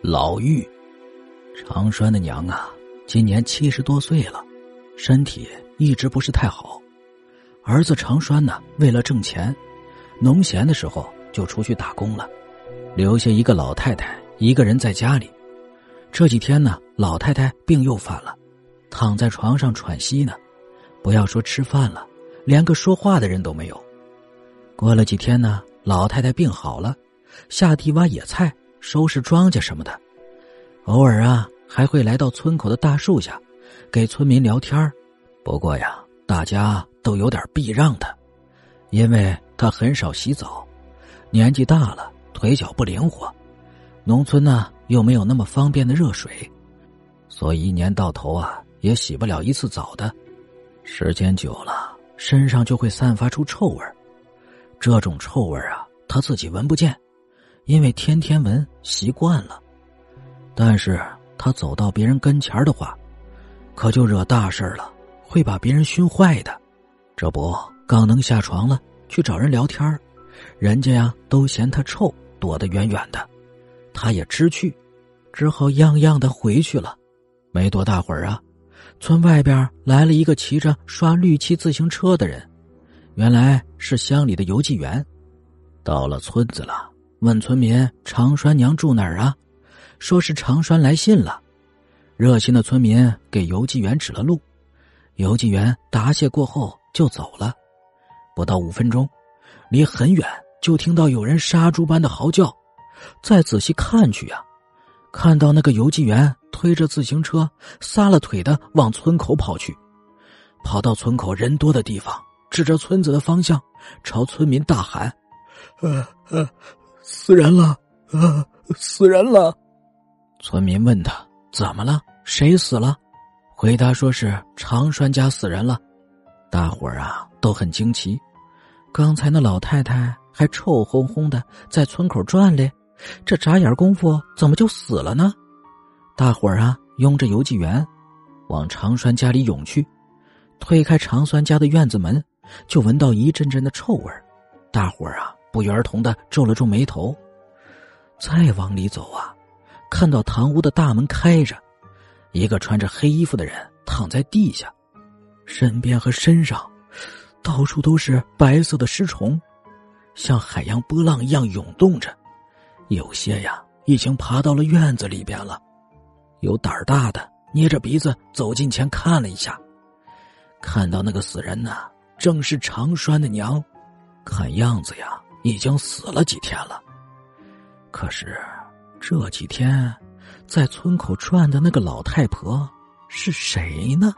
老妪，长栓的娘啊，今年七十多岁了，身体一直不是太好。儿子长栓呢，为了挣钱，农闲的时候就出去打工了，留下一个老太太一个人在家里。这几天呢，老太太病又犯了，躺在床上喘息呢，不要说吃饭了，连个说话的人都没有。过了几天呢，老太太病好了，下地挖野菜。收拾庄稼什么的，偶尔啊还会来到村口的大树下，给村民聊天不过呀，大家都有点避让他，因为他很少洗澡，年纪大了，腿脚不灵活，农村呢又没有那么方便的热水，所以一年到头啊也洗不了一次澡的。时间久了，身上就会散发出臭味这种臭味啊，他自己闻不见。因为天天闻习惯了，但是他走到别人跟前的话，可就惹大事了，会把别人熏坏的。这不刚能下床了，去找人聊天人家呀都嫌他臭，躲得远远的。他也知趣，只好样样的回去了。没多大会儿啊，村外边来了一个骑着刷绿漆自行车的人，原来是乡里的邮寄员。到了村子了。问村民长栓娘住哪儿啊？说是长栓来信了。热心的村民给邮寄员指了路，邮寄员答谢过后就走了。不到五分钟，离很远就听到有人杀猪般的嚎叫。再仔细看去呀，看到那个邮寄员推着自行车撒了腿的往村口跑去，跑到村口人多的地方，指着村子的方向，朝村民大喊：“呃呃。”死人了！啊，死人了！村民问他怎么了？谁死了？回答说是长栓家死人了。大伙儿啊都很惊奇，刚才那老太太还臭烘烘的在村口转嘞，这眨眼功夫怎么就死了呢？大伙儿啊拥着邮寄员往长栓家里涌去，推开长栓家的院子门，就闻到一阵阵的臭味大伙儿啊。不约而同的皱了皱眉头，再往里走啊，看到堂屋的大门开着，一个穿着黑衣服的人躺在地下，身边和身上到处都是白色的尸虫，像海洋波浪一样涌动着，有些呀已经爬到了院子里边了。有胆儿大的捏着鼻子走近前看了一下，看到那个死人呢，正是长栓的娘，看样子呀。已经死了几天了，可是这几天在村口转的那个老太婆是谁呢？